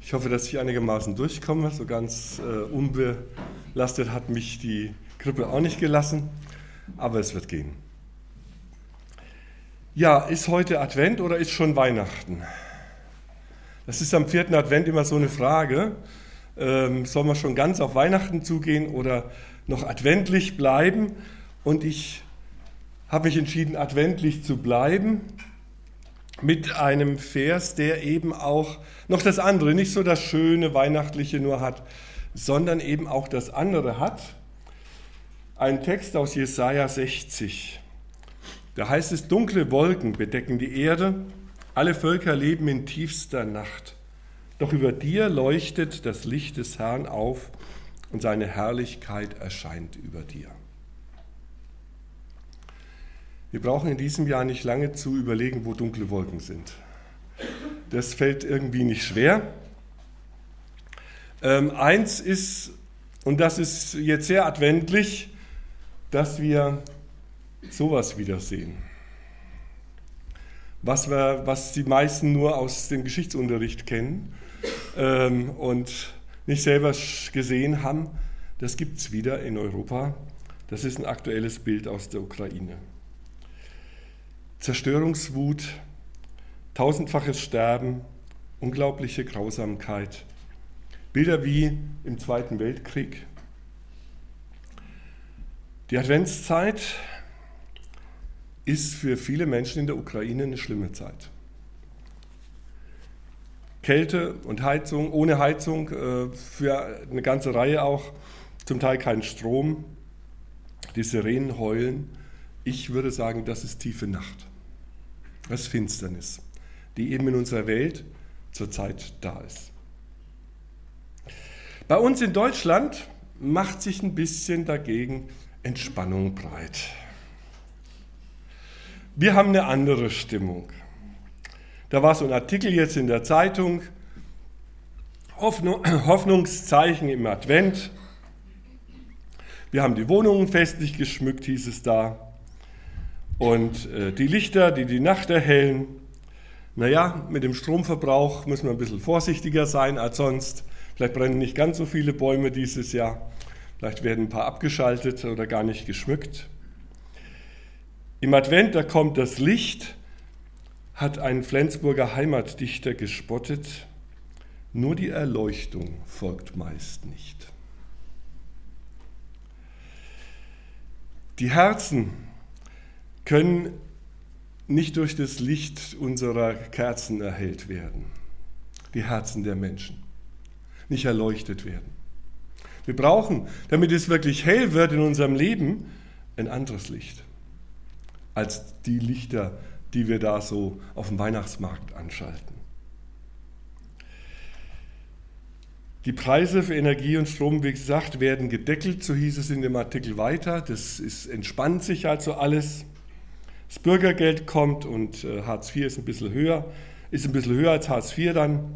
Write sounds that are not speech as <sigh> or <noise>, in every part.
Ich hoffe, dass ich einigermaßen durchkomme. So ganz äh, unbelastet hat mich die Grippe auch nicht gelassen, aber es wird gehen. Ja, ist heute Advent oder ist schon Weihnachten? Das ist am vierten Advent immer so eine Frage. Ähm, soll man schon ganz auf Weihnachten zugehen oder noch adventlich bleiben? Und ich habe mich entschieden, adventlich zu bleiben mit einem Vers, der eben auch noch das andere, nicht so das schöne Weihnachtliche nur hat, sondern eben auch das andere hat. Ein Text aus Jesaja 60. Da heißt es: Dunkle Wolken bedecken die Erde, alle Völker leben in tiefster Nacht. Doch über dir leuchtet das Licht des Herrn auf und seine Herrlichkeit erscheint über dir. Wir brauchen in diesem Jahr nicht lange zu überlegen, wo dunkle Wolken sind. Das fällt irgendwie nicht schwer. Ähm, eins ist, und das ist jetzt sehr adventlich, dass wir sowas wiedersehen. Was, wir, was die meisten nur aus dem Geschichtsunterricht kennen ähm, und nicht selber gesehen haben, das gibt es wieder in Europa. Das ist ein aktuelles Bild aus der Ukraine. Zerstörungswut, tausendfaches Sterben, unglaubliche Grausamkeit. Bilder wie im Zweiten Weltkrieg. Die Adventszeit ist für viele Menschen in der Ukraine eine schlimme Zeit. Kälte und Heizung, ohne Heizung, äh, für eine ganze Reihe auch, zum Teil kein Strom, die Sirenen heulen. Ich würde sagen, das ist tiefe Nacht. Das ist Finsternis, die eben in unserer Welt zurzeit da ist. Bei uns in Deutschland macht sich ein bisschen dagegen Entspannung breit. Wir haben eine andere Stimmung. Da war so ein Artikel jetzt in der Zeitung, <clears throat> Hoffnungszeichen im Advent. Wir haben die Wohnungen festlich geschmückt, hieß es da. Und äh, die Lichter, die die Nacht erhellen, naja, mit dem Stromverbrauch müssen wir ein bisschen vorsichtiger sein als sonst. Vielleicht brennen nicht ganz so viele Bäume dieses Jahr. Vielleicht werden ein paar abgeschaltet oder gar nicht geschmückt. Im Advent, da kommt das Licht, hat ein Flensburger Heimatdichter gespottet. Nur die Erleuchtung folgt meist nicht. Die Herzen können nicht durch das Licht unserer Kerzen erhellt werden, die Herzen der Menschen, nicht erleuchtet werden. Wir brauchen, damit es wirklich hell wird in unserem Leben, ein anderes Licht als die Lichter, die wir da so auf dem Weihnachtsmarkt anschalten. Die Preise für Energie und Strom, wie gesagt, werden gedeckelt, so hieß es in dem Artikel weiter. Das ist, entspannt sich also alles. Das Bürgergeld kommt und äh, Hartz IV ist ein bisschen höher, ist ein bisschen höher als Hartz IV dann.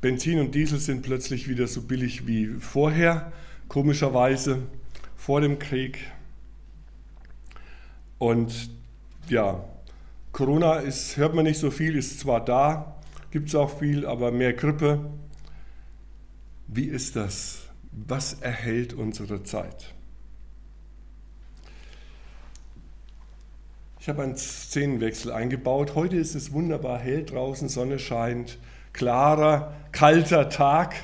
Benzin und Diesel sind plötzlich wieder so billig wie vorher, komischerweise vor dem Krieg. Und ja, Corona ist, hört man nicht so viel, ist zwar da, gibt es auch viel, aber mehr Grippe. Wie ist das? Was erhält unsere Zeit? Ich habe einen Szenenwechsel eingebaut. Heute ist es wunderbar hell draußen, Sonne scheint, klarer, kalter Tag.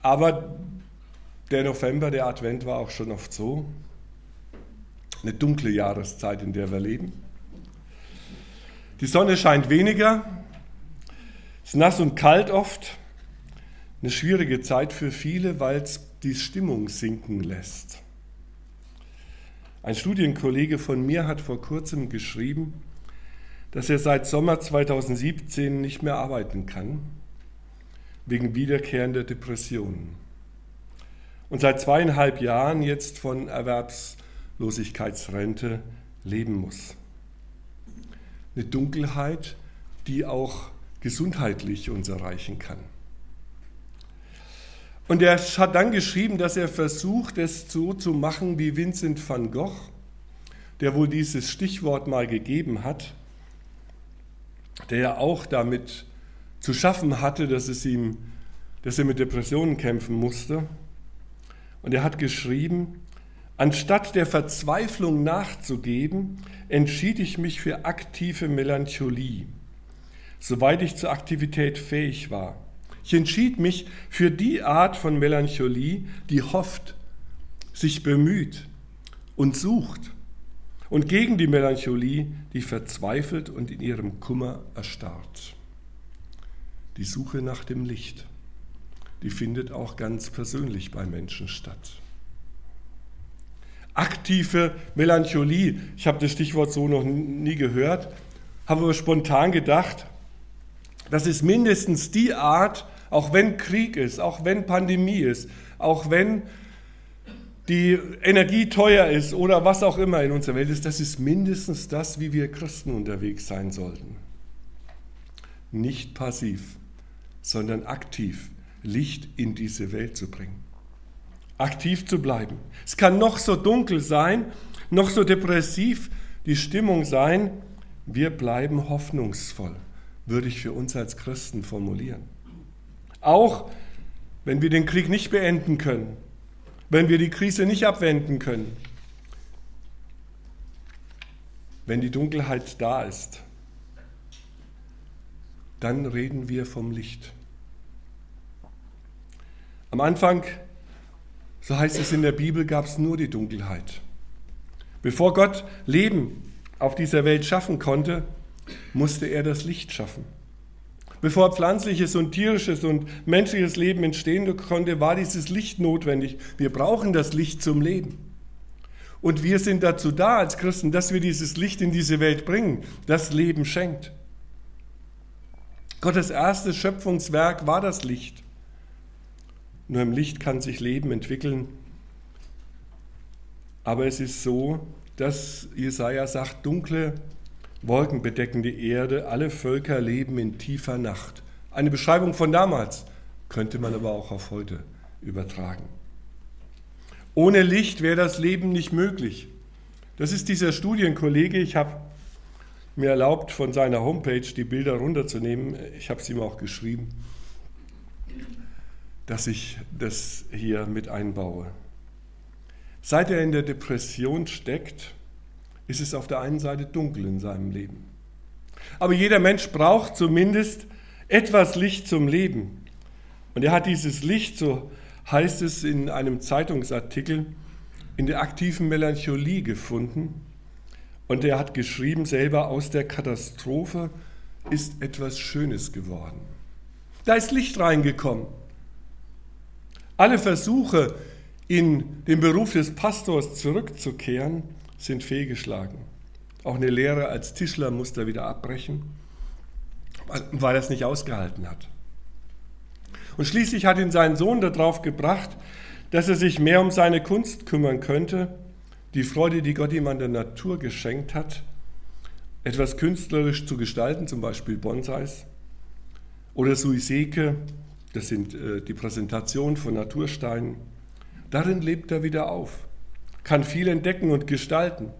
Aber der November, der Advent war auch schon oft so. Eine dunkle Jahreszeit, in der wir leben. Die Sonne scheint weniger, es ist nass und kalt oft. Eine schwierige Zeit für viele, weil es die Stimmung sinken lässt. Ein Studienkollege von mir hat vor kurzem geschrieben, dass er seit Sommer 2017 nicht mehr arbeiten kann, wegen wiederkehrender Depressionen. Und seit zweieinhalb Jahren jetzt von Erwerbslosigkeitsrente leben muss. Eine Dunkelheit, die auch gesundheitlich uns erreichen kann. Und er hat dann geschrieben, dass er versucht, es so zu machen wie Vincent van Gogh, der wohl dieses Stichwort mal gegeben hat, der ja auch damit zu schaffen hatte, dass, es ihm, dass er mit Depressionen kämpfen musste. Und er hat geschrieben, anstatt der Verzweiflung nachzugeben, entschied ich mich für aktive Melancholie, soweit ich zur Aktivität fähig war. Ich entschied mich für die Art von Melancholie, die hofft, sich bemüht und sucht und gegen die Melancholie, die verzweifelt und in ihrem Kummer erstarrt. Die Suche nach dem Licht, die findet auch ganz persönlich bei Menschen statt. Aktive Melancholie, ich habe das Stichwort so noch nie gehört, habe aber spontan gedacht, das ist mindestens die Art, auch wenn Krieg ist, auch wenn Pandemie ist, auch wenn die Energie teuer ist oder was auch immer in unserer Welt ist, das ist mindestens das, wie wir Christen unterwegs sein sollten. Nicht passiv, sondern aktiv Licht in diese Welt zu bringen. Aktiv zu bleiben. Es kann noch so dunkel sein, noch so depressiv die Stimmung sein, wir bleiben hoffnungsvoll, würde ich für uns als Christen formulieren. Auch wenn wir den Krieg nicht beenden können, wenn wir die Krise nicht abwenden können, wenn die Dunkelheit da ist, dann reden wir vom Licht. Am Anfang, so heißt es in der Bibel, gab es nur die Dunkelheit. Bevor Gott Leben auf dieser Welt schaffen konnte, musste er das Licht schaffen. Bevor pflanzliches und tierisches und menschliches Leben entstehen konnte, war dieses Licht notwendig. Wir brauchen das Licht zum Leben. Und wir sind dazu da als Christen, dass wir dieses Licht in diese Welt bringen, das Leben schenkt. Gottes erstes Schöpfungswerk war das Licht. Nur im Licht kann sich Leben entwickeln. Aber es ist so, dass Jesaja sagt, dunkle Wolken bedecken die Erde, alle Völker leben in tiefer Nacht. Eine Beschreibung von damals könnte man aber auch auf heute übertragen. Ohne Licht wäre das Leben nicht möglich. Das ist dieser Studienkollege. Ich habe mir erlaubt, von seiner Homepage die Bilder runterzunehmen. Ich habe sie ihm auch geschrieben, dass ich das hier mit einbaue. Seit er in der Depression steckt, ist es auf der einen Seite dunkel in seinem Leben. Aber jeder Mensch braucht zumindest etwas Licht zum Leben. Und er hat dieses Licht, so heißt es in einem Zeitungsartikel, in der aktiven Melancholie gefunden. Und er hat geschrieben, selber aus der Katastrophe ist etwas Schönes geworden. Da ist Licht reingekommen. Alle Versuche, in den Beruf des Pastors zurückzukehren, sind fehlgeschlagen. Auch eine Lehre als Tischler musste er wieder abbrechen, weil er es nicht ausgehalten hat. Und schließlich hat ihn sein Sohn darauf gebracht, dass er sich mehr um seine Kunst kümmern könnte, die Freude, die Gott ihm an der Natur geschenkt hat, etwas künstlerisch zu gestalten, zum Beispiel Bonsais oder Suiseke, das sind äh, die Präsentation von Natursteinen. Darin lebt er wieder auf kann viel entdecken und gestalten.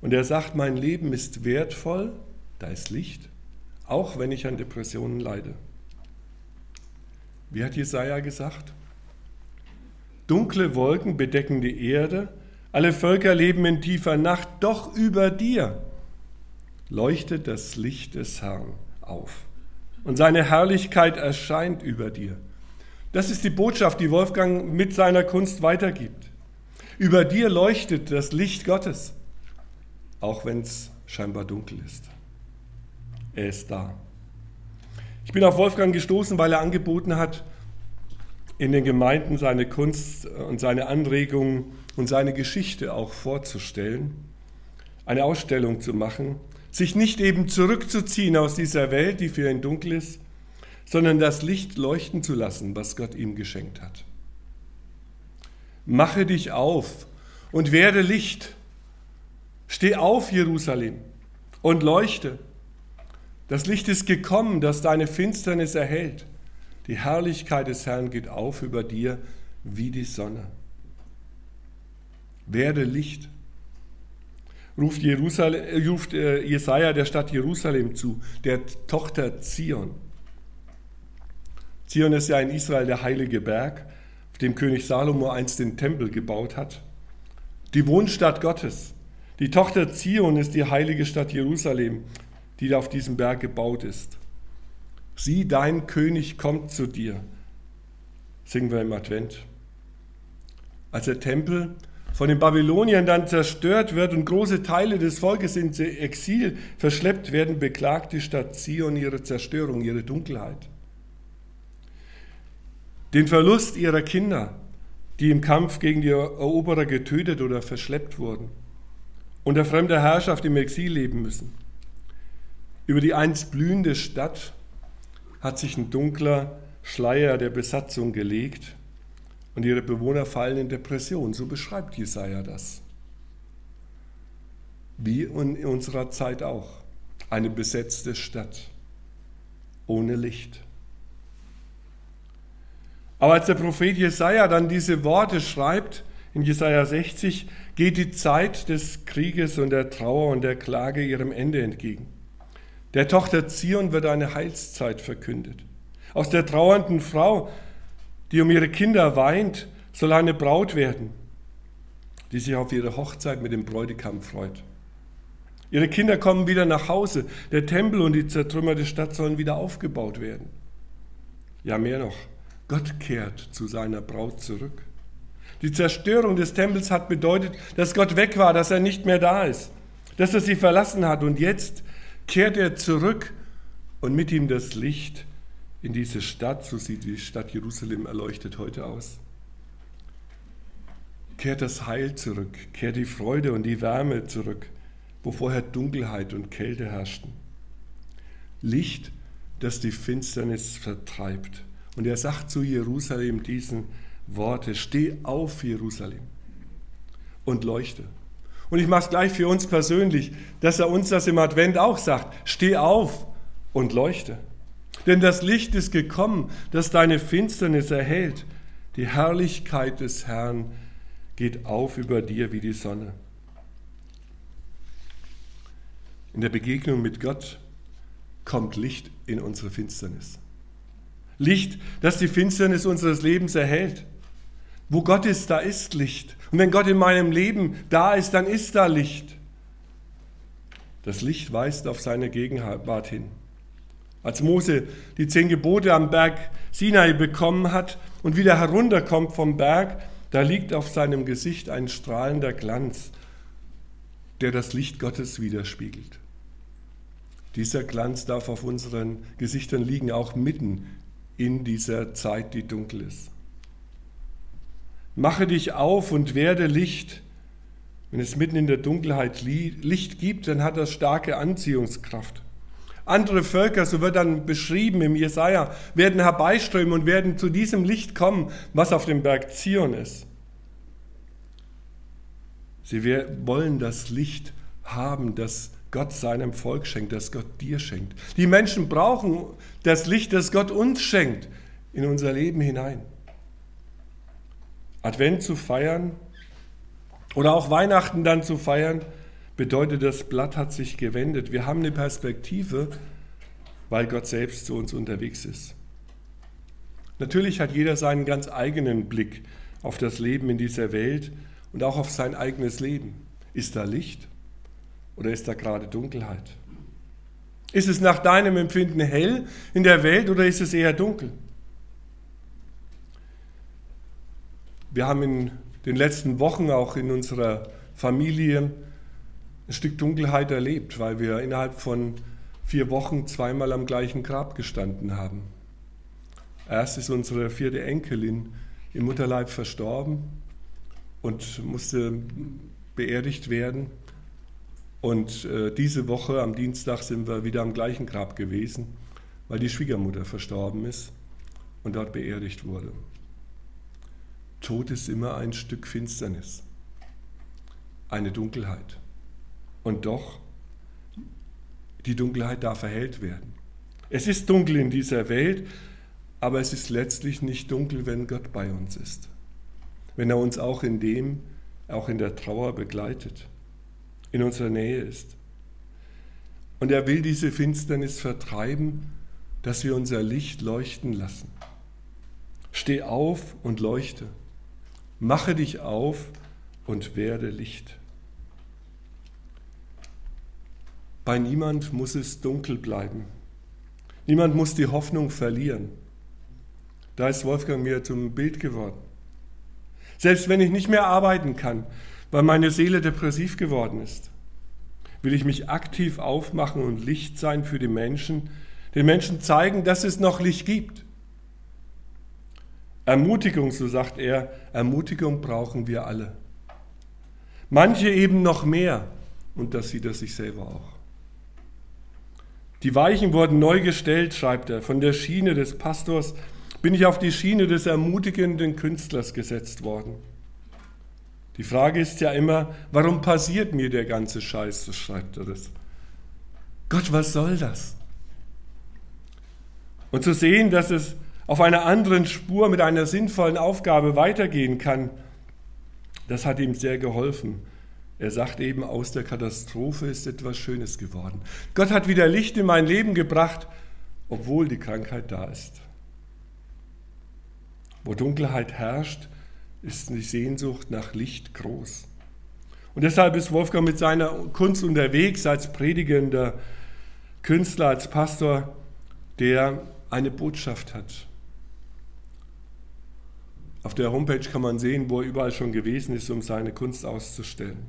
Und er sagt, mein Leben ist wertvoll, da ist Licht, auch wenn ich an Depressionen leide. Wie hat Jesaja gesagt? Dunkle Wolken bedecken die Erde, alle Völker leben in tiefer Nacht, doch über dir leuchtet das Licht des Herrn auf und seine Herrlichkeit erscheint über dir. Das ist die Botschaft, die Wolfgang mit seiner Kunst weitergibt. Über dir leuchtet das Licht Gottes, auch wenn es scheinbar dunkel ist. Er ist da. Ich bin auf Wolfgang gestoßen, weil er angeboten hat, in den Gemeinden seine Kunst und seine Anregungen und seine Geschichte auch vorzustellen, eine Ausstellung zu machen, sich nicht eben zurückzuziehen aus dieser Welt, die für ihn dunkel ist, sondern das Licht leuchten zu lassen, was Gott ihm geschenkt hat mache dich auf und werde Licht. Steh auf, Jerusalem, und leuchte. Das Licht ist gekommen, das deine Finsternis erhält. Die Herrlichkeit des Herrn geht auf über dir wie die Sonne. Werde Licht. Ruft, Jerusalem, ruft äh, Jesaja der Stadt Jerusalem zu, der Tochter Zion. Zion ist ja in Israel der heilige Berg, dem König Salomo einst den Tempel gebaut hat. Die Wohnstadt Gottes. Die Tochter Zion ist die heilige Stadt Jerusalem, die auf diesem Berg gebaut ist. Sieh, dein König kommt zu dir. Singen wir im Advent. Als der Tempel von den Babyloniern dann zerstört wird und große Teile des Volkes ins Exil verschleppt werden, beklagt die Stadt Zion ihre Zerstörung, ihre Dunkelheit. Den Verlust ihrer Kinder, die im Kampf gegen die Eroberer getötet oder verschleppt wurden, unter fremder Herrschaft im Exil leben müssen. Über die einst blühende Stadt hat sich ein dunkler Schleier der Besatzung gelegt und ihre Bewohner fallen in Depression. So beschreibt Jesaja das. Wie in unserer Zeit auch. Eine besetzte Stadt ohne Licht. Aber als der Prophet Jesaja dann diese Worte schreibt, in Jesaja 60, geht die Zeit des Krieges und der Trauer und der Klage ihrem Ende entgegen. Der Tochter Zion wird eine Heilszeit verkündet. Aus der trauernden Frau die um ihre Kinder weint, soll eine Braut werden, die sich auf ihre Hochzeit mit dem Bräutigam freut. Ihre Kinder kommen wieder nach Hause. Der Tempel und die zertrümmerte Stadt sollen wieder aufgebaut werden. Ja, mehr noch. Gott kehrt zu seiner Braut zurück. Die Zerstörung des Tempels hat bedeutet, dass Gott weg war, dass er nicht mehr da ist, dass er sie verlassen hat. Und jetzt kehrt er zurück und mit ihm das Licht in diese Stadt, so sieht die Stadt Jerusalem erleuchtet heute aus. Kehrt das Heil zurück, kehrt die Freude und die Wärme zurück, wo vorher Dunkelheit und Kälte herrschten. Licht, das die Finsternis vertreibt. Und er sagt zu Jerusalem diesen Worte, steh auf Jerusalem und leuchte. Und ich mache es gleich für uns persönlich, dass er uns das im Advent auch sagt, steh auf und leuchte. Denn das Licht ist gekommen, das deine Finsternis erhält. Die Herrlichkeit des Herrn geht auf über dir wie die Sonne. In der Begegnung mit Gott kommt Licht in unsere Finsternis. Licht, das die Finsternis unseres Lebens erhält. Wo Gott ist, da ist Licht. Und wenn Gott in meinem Leben da ist, dann ist da Licht. Das Licht weist auf seine Gegenwart hin. Als Mose die zehn Gebote am Berg Sinai bekommen hat und wieder herunterkommt vom Berg, da liegt auf seinem Gesicht ein strahlender Glanz, der das Licht Gottes widerspiegelt. Dieser Glanz darf auf unseren Gesichtern liegen, auch mitten in dieser Zeit, die dunkel ist. Mache dich auf und werde Licht. Wenn es mitten in der Dunkelheit Licht gibt, dann hat das starke Anziehungskraft. Andere Völker, so wird dann beschrieben im Jesaja, werden herbeiströmen und werden zu diesem Licht kommen, was auf dem Berg Zion ist. Sie wollen das Licht haben, das Gott seinem Volk schenkt, das Gott dir schenkt. Die Menschen brauchen das Licht, das Gott uns schenkt, in unser Leben hinein. Advent zu feiern oder auch Weihnachten dann zu feiern, bedeutet, das Blatt hat sich gewendet. Wir haben eine Perspektive, weil Gott selbst zu uns unterwegs ist. Natürlich hat jeder seinen ganz eigenen Blick auf das Leben in dieser Welt und auch auf sein eigenes Leben. Ist da Licht oder ist da gerade Dunkelheit? Ist es nach deinem Empfinden hell in der Welt oder ist es eher dunkel? Wir haben in den letzten Wochen auch in unserer Familie ein Stück Dunkelheit erlebt, weil wir innerhalb von vier Wochen zweimal am gleichen Grab gestanden haben. Erst ist unsere vierte Enkelin im Mutterleib verstorben und musste beerdigt werden. Und äh, diese Woche am Dienstag sind wir wieder am gleichen Grab gewesen, weil die Schwiegermutter verstorben ist und dort beerdigt wurde. Tod ist immer ein Stück Finsternis, eine Dunkelheit. Und doch, die Dunkelheit darf erhellt werden. Es ist dunkel in dieser Welt, aber es ist letztlich nicht dunkel, wenn Gott bei uns ist. Wenn er uns auch in dem, auch in der Trauer begleitet, in unserer Nähe ist. Und er will diese Finsternis vertreiben, dass wir unser Licht leuchten lassen. Steh auf und leuchte. Mache dich auf und werde Licht. Bei niemand muss es dunkel bleiben. Niemand muss die Hoffnung verlieren. Da ist Wolfgang mir zum Bild geworden. Selbst wenn ich nicht mehr arbeiten kann, weil meine Seele depressiv geworden ist, will ich mich aktiv aufmachen und Licht sein für die Menschen, den Menschen zeigen, dass es noch Licht gibt. Ermutigung, so sagt er, Ermutigung brauchen wir alle. Manche eben noch mehr und das sieht er sich selber auch. Die Weichen wurden neu gestellt, schreibt er. Von der Schiene des Pastors bin ich auf die Schiene des ermutigenden Künstlers gesetzt worden. Die Frage ist ja immer, warum passiert mir der ganze Scheiß, so schreibt er das. Gott, was soll das? Und zu sehen, dass es auf einer anderen Spur mit einer sinnvollen Aufgabe weitergehen kann, das hat ihm sehr geholfen. Er sagt eben, aus der Katastrophe ist etwas Schönes geworden. Gott hat wieder Licht in mein Leben gebracht, obwohl die Krankheit da ist. Wo Dunkelheit herrscht, ist die Sehnsucht nach Licht groß. Und deshalb ist Wolfgang mit seiner Kunst unterwegs als predigender Künstler, als Pastor, der eine Botschaft hat. Auf der Homepage kann man sehen, wo er überall schon gewesen ist, um seine Kunst auszustellen.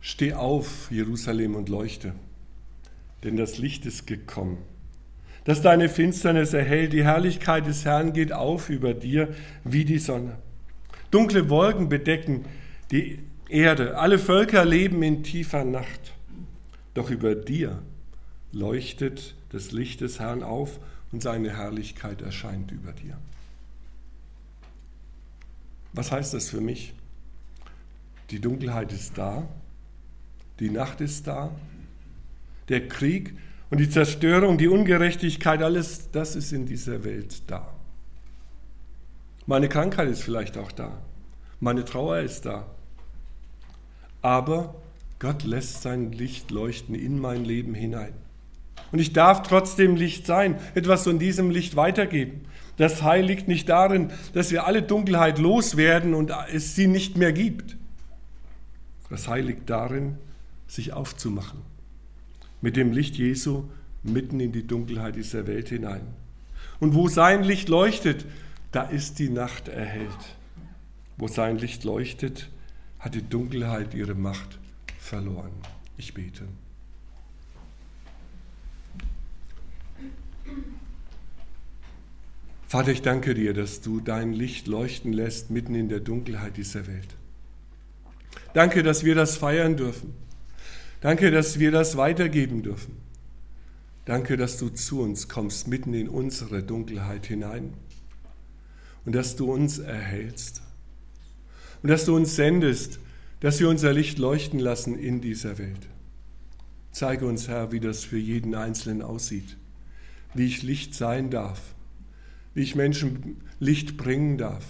Steh auf, Jerusalem, und leuchte, denn das Licht ist gekommen. Dass deine Finsternis erhält, die Herrlichkeit des Herrn geht auf über dir wie die Sonne. Dunkle Wolken bedecken die Erde, alle Völker leben in tiefer Nacht. Doch über dir leuchtet das Licht des Herrn auf und seine Herrlichkeit erscheint über dir. Was heißt das für mich? Die Dunkelheit ist da, die Nacht ist da, der Krieg und die Zerstörung, die Ungerechtigkeit, alles das ist in dieser Welt da. Meine Krankheit ist vielleicht auch da, meine Trauer ist da. Aber Gott lässt sein Licht leuchten in mein Leben hinein. Und ich darf trotzdem Licht sein, etwas von diesem Licht weitergeben. Das Heil liegt nicht darin, dass wir alle Dunkelheit loswerden und es sie nicht mehr gibt. Das Heil liegt darin, sich aufzumachen. Mit dem Licht Jesu mitten in die Dunkelheit dieser Welt hinein. Und wo sein Licht leuchtet, da ist die Nacht erhellt. Wo sein Licht leuchtet, hat die Dunkelheit ihre Macht verloren. Ich bete. Vater, ich danke dir, dass du dein Licht leuchten lässt mitten in der Dunkelheit dieser Welt. Danke, dass wir das feiern dürfen. Danke, dass wir das weitergeben dürfen. Danke, dass du zu uns kommst, mitten in unsere Dunkelheit hinein. Und dass du uns erhältst. Und dass du uns sendest, dass wir unser Licht leuchten lassen in dieser Welt. Zeige uns, Herr, wie das für jeden Einzelnen aussieht, wie ich Licht sein darf wie ich Menschen Licht bringen darf,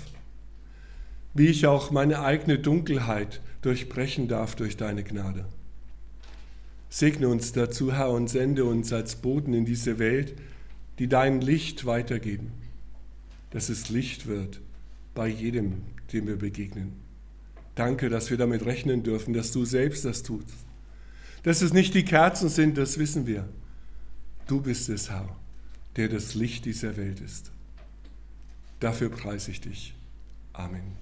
wie ich auch meine eigene Dunkelheit durchbrechen darf durch deine Gnade. Segne uns dazu, Herr, und sende uns als Boten in diese Welt, die dein Licht weitergeben, dass es Licht wird bei jedem, dem wir begegnen. Danke, dass wir damit rechnen dürfen, dass du selbst das tust. Dass es nicht die Kerzen sind, das wissen wir. Du bist es, Herr, der das Licht dieser Welt ist. Dafür preise ich dich. Amen.